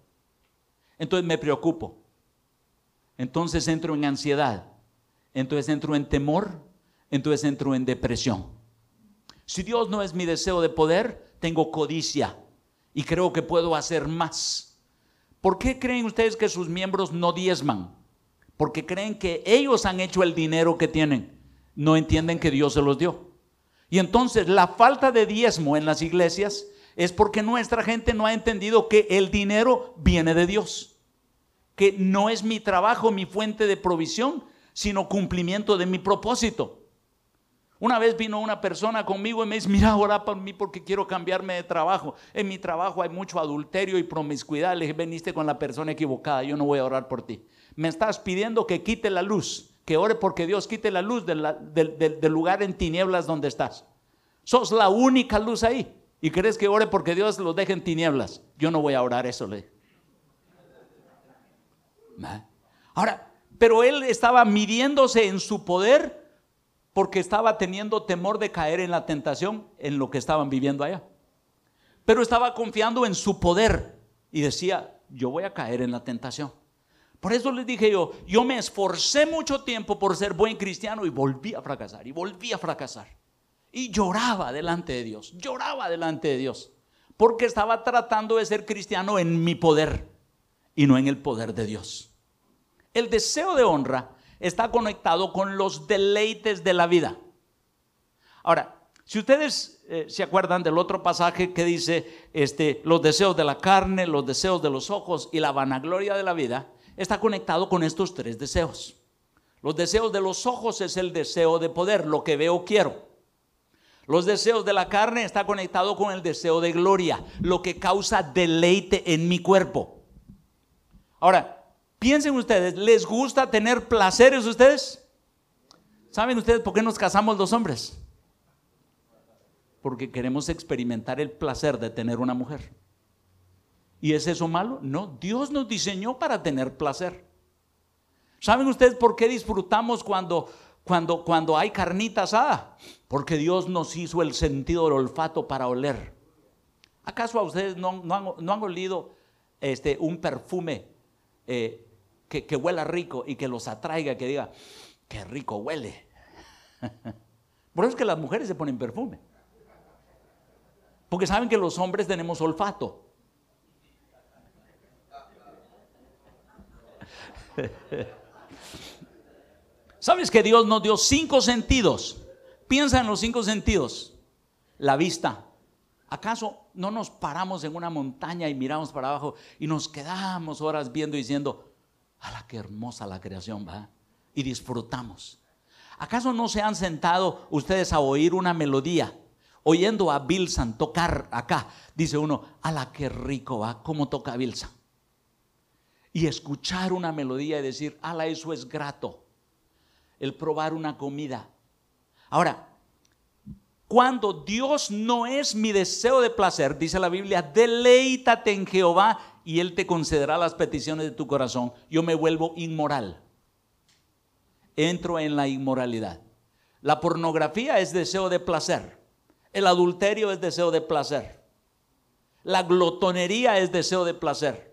entonces me preocupo. Entonces entro en ansiedad. Entonces entro en temor. Entonces entro en depresión. Si Dios no es mi deseo de poder, tengo codicia y creo que puedo hacer más. ¿Por qué creen ustedes que sus miembros no diezman? Porque creen que ellos han hecho el dinero que tienen. No entienden que Dios se los dio. Y entonces la falta de diezmo en las iglesias es porque nuestra gente no ha entendido que el dinero viene de Dios. Que no es mi trabajo, mi fuente de provisión, sino cumplimiento de mi propósito. Una vez vino una persona conmigo y me dice, mira, ora por mí porque quiero cambiarme de trabajo. En mi trabajo hay mucho adulterio y promiscuidad. Le dije, veniste con la persona equivocada, yo no voy a orar por ti. Me estás pidiendo que quite la luz, que ore porque Dios quite la luz del, lugar en tinieblas donde estás. Sos la única luz ahí. Y crees que ore porque Dios los deje en tinieblas. Yo no voy a orar eso, le. Ahora, pero él estaba midiéndose en su poder porque estaba teniendo temor de caer en la tentación en lo que estaban viviendo allá. Pero estaba confiando en su poder y decía, yo voy a caer en la tentación. Por eso les dije yo, yo me esforcé mucho tiempo por ser buen cristiano y volví a fracasar, y volví a fracasar. Y lloraba delante de Dios, lloraba delante de Dios, porque estaba tratando de ser cristiano en mi poder y no en el poder de Dios. El deseo de honra está conectado con los deleites de la vida. Ahora, si ustedes eh, ¿se acuerdan del otro pasaje que dice, este, los deseos de la carne, los deseos de los ojos y la vanagloria de la vida? Está conectado con estos tres deseos. Los deseos de los ojos es el deseo de poder, lo que veo quiero. Los deseos de la carne está conectado con el deseo de gloria, lo que causa deleite en mi cuerpo. Ahora, piensen ustedes, ¿les gusta tener placeres ustedes? ¿Saben ustedes por qué nos casamos los hombres? Porque queremos experimentar el placer de tener una mujer. ¿Y es eso malo? No, Dios nos diseñó para tener placer. ¿Saben ustedes por qué disfrutamos cuando, cuando, cuando hay carnita asada? Porque Dios nos hizo el sentido del olfato para oler. ¿Acaso a ustedes no, han, olido este, un perfume eh, que, que huela rico y que los atraiga, que diga, qué rico huele? Por eso es que las mujeres se ponen perfume. Porque saben que los hombres tenemos olfato. ¿Sabes que Dios nos dio cinco sentidos? Piensa en los cinco sentidos. La vista. ¿Acaso no nos paramos en una montaña y miramos para abajo y nos quedamos horas viendo y diciendo, la qué hermosa la creación va! Y disfrutamos. ¿Acaso no se han sentado ustedes a oír una melodía? Oyendo a Bilsan tocar acá, dice uno, la qué rico va! ¿Cómo toca Bilsan? Y escuchar una melodía y decir, ala, eso es grato el probar una comida. Ahora, cuando Dios no es mi deseo de placer, dice la Biblia, deleítate en Jehová y Él te concederá las peticiones de tu corazón. Yo me vuelvo inmoral. Entro en la inmoralidad. La pornografía es deseo de placer. El adulterio es deseo de placer. La glotonería es deseo de placer.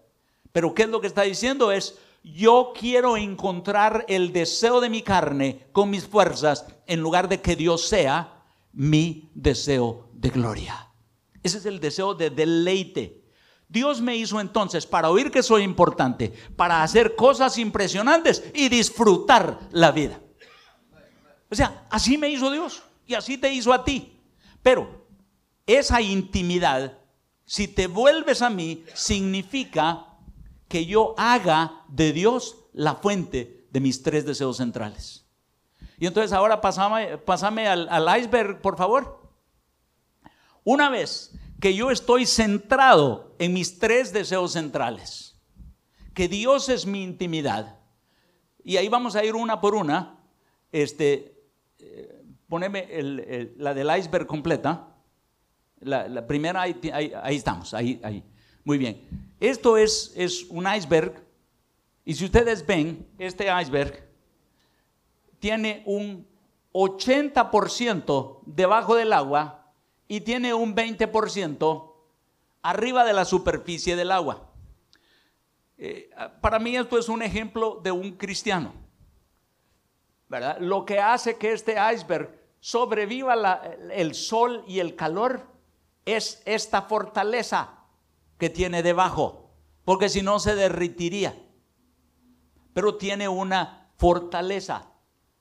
Pero ¿qué es lo que está diciendo? Es, yo quiero encontrar el deseo de mi carne con mis fuerzas en lugar de que Dios sea mi deseo de gloria. Ese es el deseo de deleite. Dios me hizo entonces para oír que soy importante, para hacer cosas impresionantes y disfrutar la vida. O sea, así me hizo Dios y así te hizo a ti. Pero esa intimidad, si te vuelves a mí, significa que yo haga de Dios la fuente de mis tres deseos centrales. Y entonces ahora pásame, al, al iceberg, por favor. Una vez que yo estoy centrado en mis tres deseos centrales, que Dios es mi intimidad, y ahí vamos a ir una por una, este, eh, poneme la del iceberg completa, la, primera, ahí, ahí, estamos, ahí, ahí, muy bien. Esto es, es un iceberg y si ustedes ven, este iceberg tiene un 80% debajo del agua y tiene un 20% arriba de la superficie del agua. Eh, para mí esto es un ejemplo de un cristiano. ¿verdad? Lo que hace que este iceberg sobreviva el sol y el calor es esta fortaleza que tiene debajo, porque si no se derritiría. Pero tiene una fortaleza.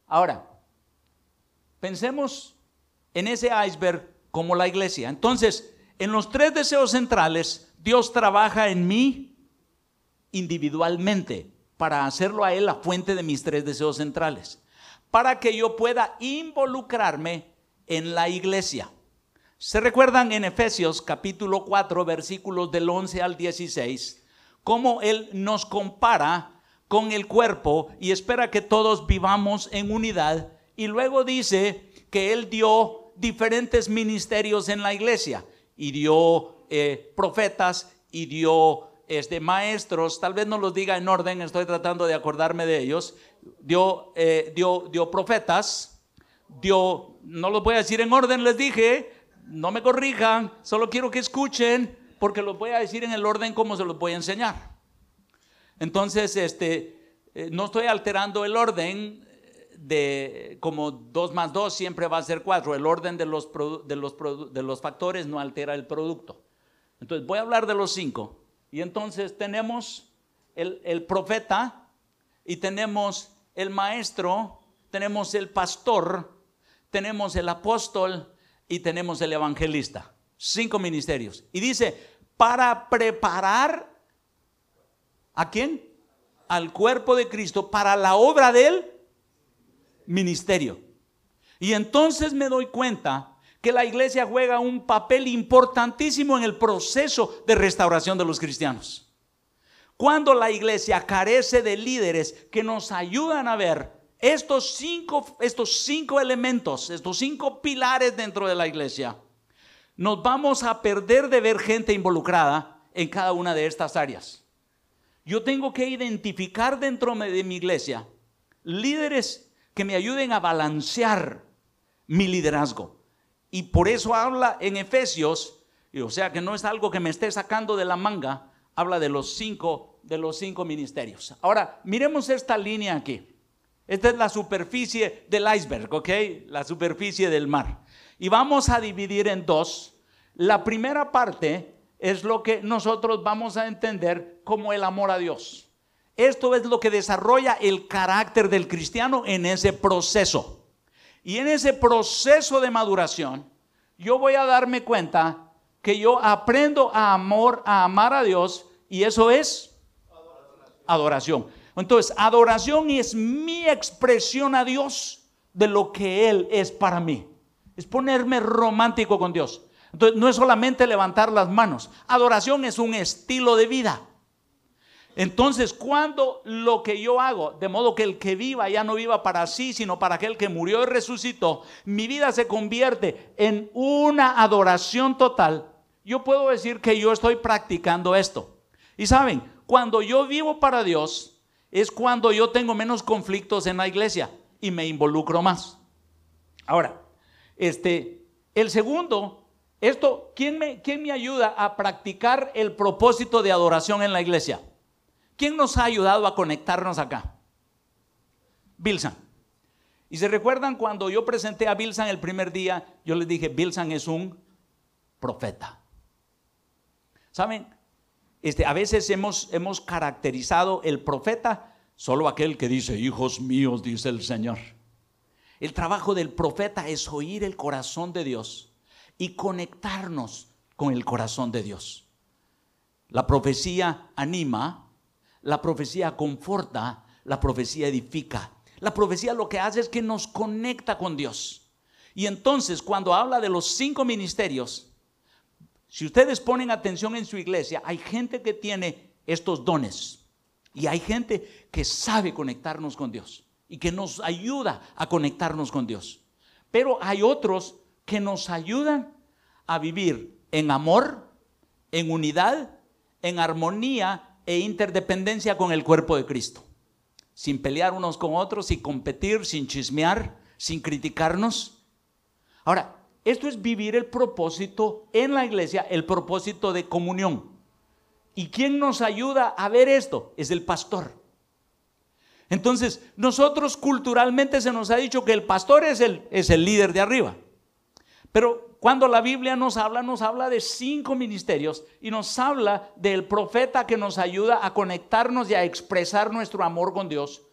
Ahora, pensemos en ese iceberg como la iglesia. Entonces, en los tres deseos centrales, Dios trabaja en mí individualmente para hacerlo a Él la fuente de mis tres deseos centrales, para que yo pueda involucrarme en la iglesia. ¿Se recuerdan en Efesios capítulo 4 versículos del 11 al 16 cómo Él nos compara con el cuerpo y espera que todos vivamos en unidad? Y luego dice que Él dio diferentes ministerios en la iglesia. Y dio eh, profetas y dio este, maestros, tal vez no los diga en orden, estoy tratando de acordarme de ellos, dio, eh, dio, dio profetas, dio, no los voy a decir en orden, les dije, no me corrijan, solo quiero que escuchen porque los voy a decir en el orden como se los voy a enseñar. Entonces, este, eh, no estoy alterando el orden de como 2 más 2 siempre va a ser 4. El orden de los, de, los, de los factores no altera el producto. Entonces, voy a hablar de los cinco. Y entonces tenemos el, el profeta y tenemos el maestro, tenemos el pastor, tenemos el apóstol y tenemos el evangelista. Cinco ministerios. Y dice, para preparar a quién? Al cuerpo de Cristo para la obra del ministerio. Y entonces me doy cuenta que la iglesia juega un papel importantísimo en el proceso de restauración de los cristianos. Cuando la iglesia carece de líderes que nos ayudan a ver estos cinco, estos cinco elementos, estos cinco pilares dentro de la iglesia, nos vamos a perder de ver gente involucrada en cada una de estas áreas. Yo tengo que identificar dentro de mi iglesia líderes que me ayuden a balancear mi liderazgo. Y por eso habla en Efesios, o sea que no es algo que me esté sacando de la manga, habla de los cinco, de los cinco ministerios. Ahora, miremos esta línea aquí. Esta es la superficie del iceberg, ¿ok? La superficie del mar. Y vamos a dividir en dos. La primera parte es lo que nosotros vamos a entender como el amor a Dios. Esto es lo que desarrolla el carácter del cristiano en ese proceso. Y en ese proceso de maduración, yo voy a darme cuenta que yo aprendo a amor, a amar a Dios, y eso es adoración. Entonces, adoración es mi expresión a Dios de lo que Él es para mí. Es ponerme romántico con Dios. Entonces, no es solamente levantar las manos. Adoración es un estilo de vida. Entonces, cuando lo que yo hago, de modo que el que viva ya no viva para sí, sino para aquel que murió y resucitó, mi vida se convierte en una adoración total, yo puedo decir que yo estoy practicando esto. Y saben, cuando yo vivo para Dios, es cuando yo tengo menos conflictos en la iglesia y me involucro más. Ahora, este, el segundo, esto, ¿quién me, quién me ayuda a practicar el propósito de adoración en la iglesia? ¿Quién nos ha ayudado a conectarnos acá? Bilsan. Y se recuerdan cuando yo presenté a Bilsan el primer día, yo les dije, Bilsan es un profeta. ¿Saben? Este, a veces hemos, hemos caracterizado el profeta solo aquel que dice, hijos míos, dice el Señor. El trabajo del profeta es oír el corazón de Dios y conectarnos con el corazón de Dios. La profecía anima, la profecía conforta, la profecía edifica. La profecía lo que hace es que nos conecta con Dios. Y entonces cuando habla de los cinco ministerios, si ustedes ponen atención en su iglesia, hay gente que tiene estos dones y hay gente que sabe conectarnos con Dios y que nos ayuda a conectarnos con Dios. Pero hay otros que nos ayudan a vivir en amor, en unidad, en armonía e interdependencia con el cuerpo de Cristo. Sin pelear unos con otros, sin competir, sin chismear, sin criticarnos. Ahora, esto es vivir el propósito en la iglesia, el propósito de comunión. ¿Y quién nos ayuda a ver esto? Es el pastor. Entonces, nosotros culturalmente se nos ha dicho que el pastor es el, es el líder de arriba. Pero cuando la Biblia nos habla, nos habla de cinco ministerios y nos habla del profeta que nos ayuda a conectarnos y a expresar nuestro amor con Dios.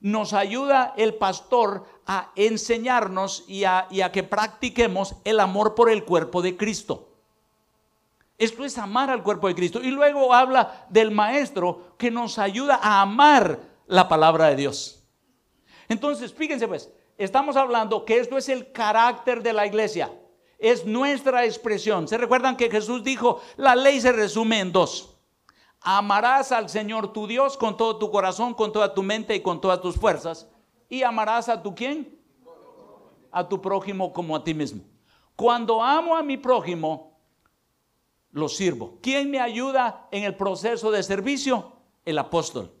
Nos ayuda el pastor a enseñarnos y a, que practiquemos el amor por el cuerpo de Cristo. Esto es amar al cuerpo de Cristo. Y luego habla del maestro que nos ayuda a amar la palabra de Dios. Entonces, fíjense pues, estamos hablando que esto es el carácter de la iglesia es nuestra expresión. ¿Se recuerdan que Jesús dijo, la ley se resume en dos? Amarás al Señor tu Dios con todo tu corazón, con toda tu mente y con todas tus fuerzas. Y amarás a tu quién? A tu prójimo como a ti mismo. Cuando amo a mi prójimo, lo sirvo. ¿Quién me ayuda en el proceso de servicio? El apóstol.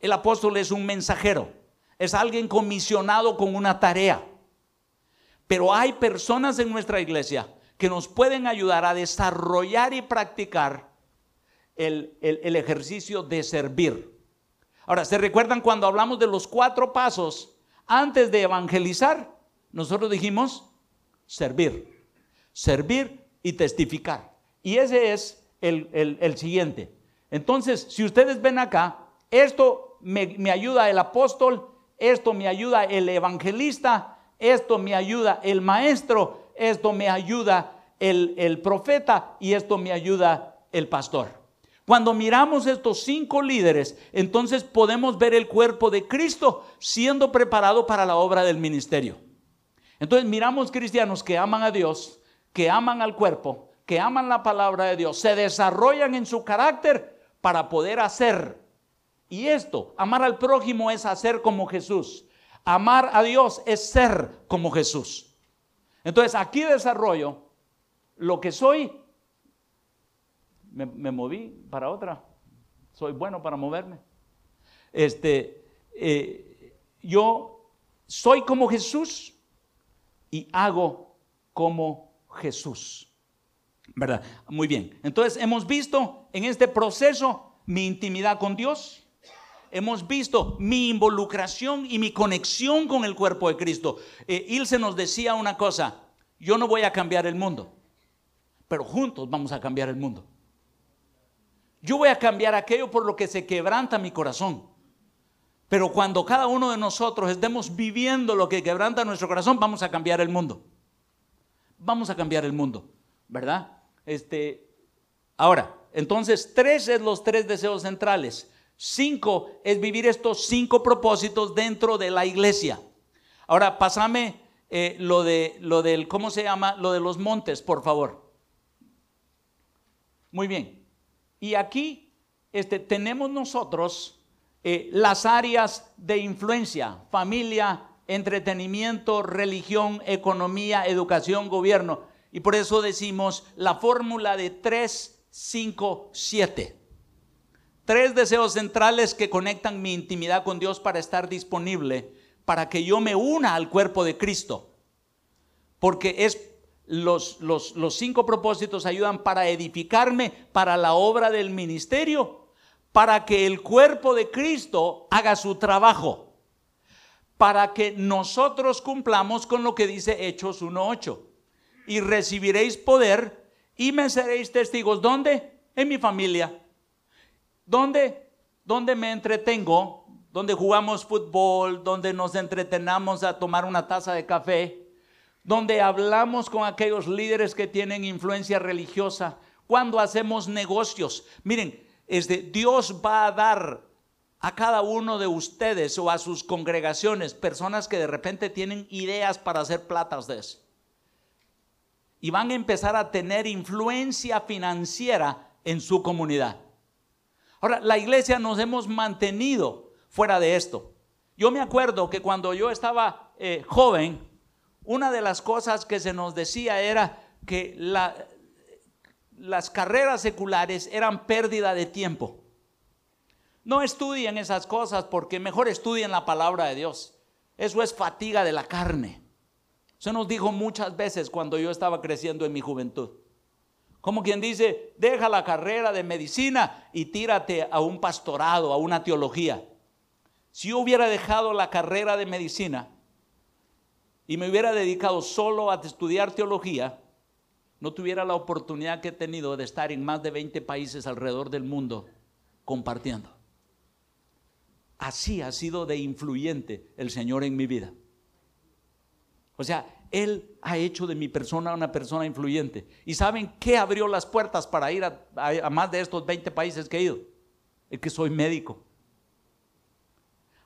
El apóstol es un mensajero. Es alguien comisionado con una tarea. Pero hay personas en nuestra iglesia que nos pueden ayudar a desarrollar y practicar el, ejercicio de servir. Ahora, ¿se recuerdan cuando hablamos de los cuatro pasos antes de evangelizar? Nosotros dijimos servir, servir y testificar. Y ese es el, siguiente. Entonces, si ustedes ven acá, esto me, me ayuda el apóstol, esto me ayuda el evangelista esto me ayuda el maestro, esto me ayuda el, el profeta y esto me ayuda el pastor. Cuando miramos estos cinco líderes, entonces podemos ver el cuerpo de Cristo siendo preparado para la obra del ministerio. Entonces miramos cristianos que aman a Dios, que aman al cuerpo, que aman la palabra de Dios, se desarrollan en su carácter para poder hacer. Y esto, amar al prójimo es hacer como Jesús. Amar a Dios es ser como Jesús. Entonces aquí desarrollo lo que soy me, moví para otra. Soy bueno para moverme. Este, eh, yo soy como Jesús y hago como Jesús. ¿Verdad? Muy bien. Entonces hemos visto en este proceso mi intimidad con Dios. Hemos visto mi involucración y mi conexión con el cuerpo de Cristo. Eh, Ilse nos decía una cosa, yo no voy a cambiar el mundo, pero juntos vamos a cambiar el mundo. Yo voy a cambiar aquello por lo que se quebranta mi corazón. Pero cuando cada uno de nosotros estemos viviendo lo que quebranta nuestro corazón, vamos a cambiar el mundo. Vamos a cambiar el mundo, ¿verdad? Este, ahora, entonces, tres es los tres deseos centrales. Cinco es vivir estos cinco propósitos dentro de la iglesia. Ahora, pásame eh, lo de lo del, ¿cómo se llama? Lo de los montes, por favor. Muy bien. Y aquí este, tenemos nosotros eh, las áreas de influencia, familia, entretenimiento, religión, economía, educación, gobierno. Y por eso decimos la fórmula de 3, 5, 7. Tres deseos centrales que conectan mi intimidad con Dios para estar disponible, para que yo me una al cuerpo de Cristo. Porque es los, cinco propósitos ayudan para edificarme para la obra del ministerio, para que el cuerpo de Cristo haga su trabajo, para que nosotros cumplamos con lo que dice Hechos 1.8. Y recibiréis poder y me seréis testigos. ¿Dónde? En mi familia. ¿Dónde? ¿Dónde me entretengo? ¿Dónde jugamos fútbol? ¿Dónde nos entretenamos a tomar una taza de café? Donde hablamos con aquellos líderes que tienen influencia religiosa, cuando hacemos negocios. Miren, este, Dios va a dar a cada uno de ustedes o a sus congregaciones personas que de repente tienen ideas para hacer platas de eso. Y van a empezar a tener influencia financiera en su comunidad. Ahora, la iglesia nos hemos mantenido fuera de esto. Yo me acuerdo que cuando yo estaba eh, joven, una de las cosas que se nos decía era que las carreras seculares eran pérdida de tiempo. No estudien esas cosas porque mejor estudien la palabra de Dios. Eso es fatiga de la carne. Se nos dijo muchas veces cuando yo estaba creciendo en mi juventud. Como quien dice, deja la carrera de medicina y tírate a un pastorado, a una teología. Si yo hubiera dejado la carrera de medicina, y me hubiera dedicado solo a estudiar teología, no tuviera la oportunidad que he tenido de estar en más de 20 países alrededor del mundo compartiendo. Así ha sido de influyente el Señor en mi vida. O sea, Él ha hecho de mi persona una persona influyente. ¿Y saben qué abrió las puertas para ir a, a más de estos 20 países que he ido? Es que soy médico.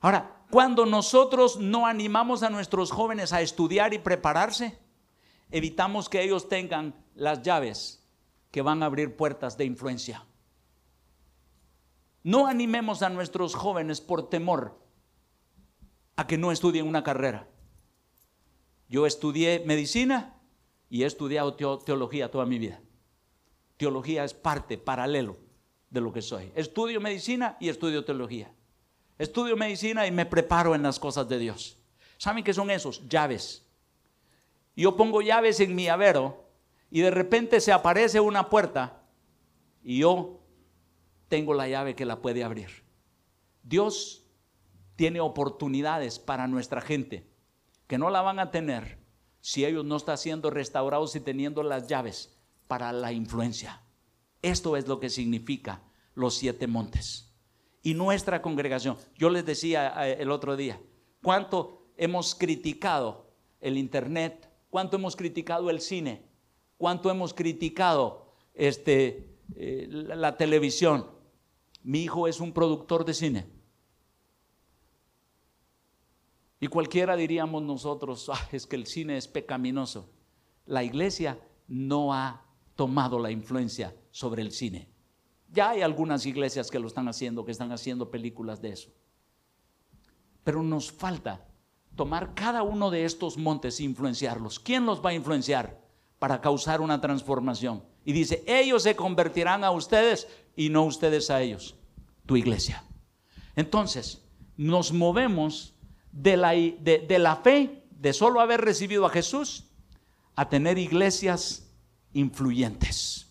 Ahora, cuando nosotros no animamos a nuestros jóvenes a estudiar y prepararse, evitamos que ellos tengan las llaves que van a abrir puertas de influencia. No animemos a nuestros jóvenes por temor a que no estudien una carrera. Yo estudié medicina y he estudiado teología toda mi vida. Teología es parte, paralelo de lo que soy. Estudio medicina y estudio teología. Estudio medicina y me preparo en las cosas de Dios. ¿Saben qué son esos? Llaves. Yo pongo llaves en mi llavero y de repente se aparece una puerta y yo tengo la llave que la puede abrir. Dios tiene oportunidades para nuestra gente que no la van a tener si ellos no están siendo restaurados y teniendo las llaves para la influencia. Esto es lo que significa los siete montes y nuestra congregación. Yo les decía eh, el otro día, cuánto hemos criticado el Internet, ¿Cuánto hemos criticado el cine? ¿Cuánto hemos criticado este, eh, la, televisión? Mi hijo es un productor de cine. Y cualquiera diríamos nosotros, "Ah, es que el cine es pecaminoso. La iglesia no ha tomado la influencia sobre el cine. Ya hay algunas iglesias que lo están haciendo, que están haciendo películas de eso. Pero nos falta tomar cada uno de estos montes e influenciarlos. ¿Quién los va a influenciar para causar una transformación? Y dice, ellos se convertirán a ustedes y no ustedes a ellos, tu iglesia. Entonces, nos movemos de la, de, de la fe, de solo haber recibido a Jesús, a tener iglesias influyentes.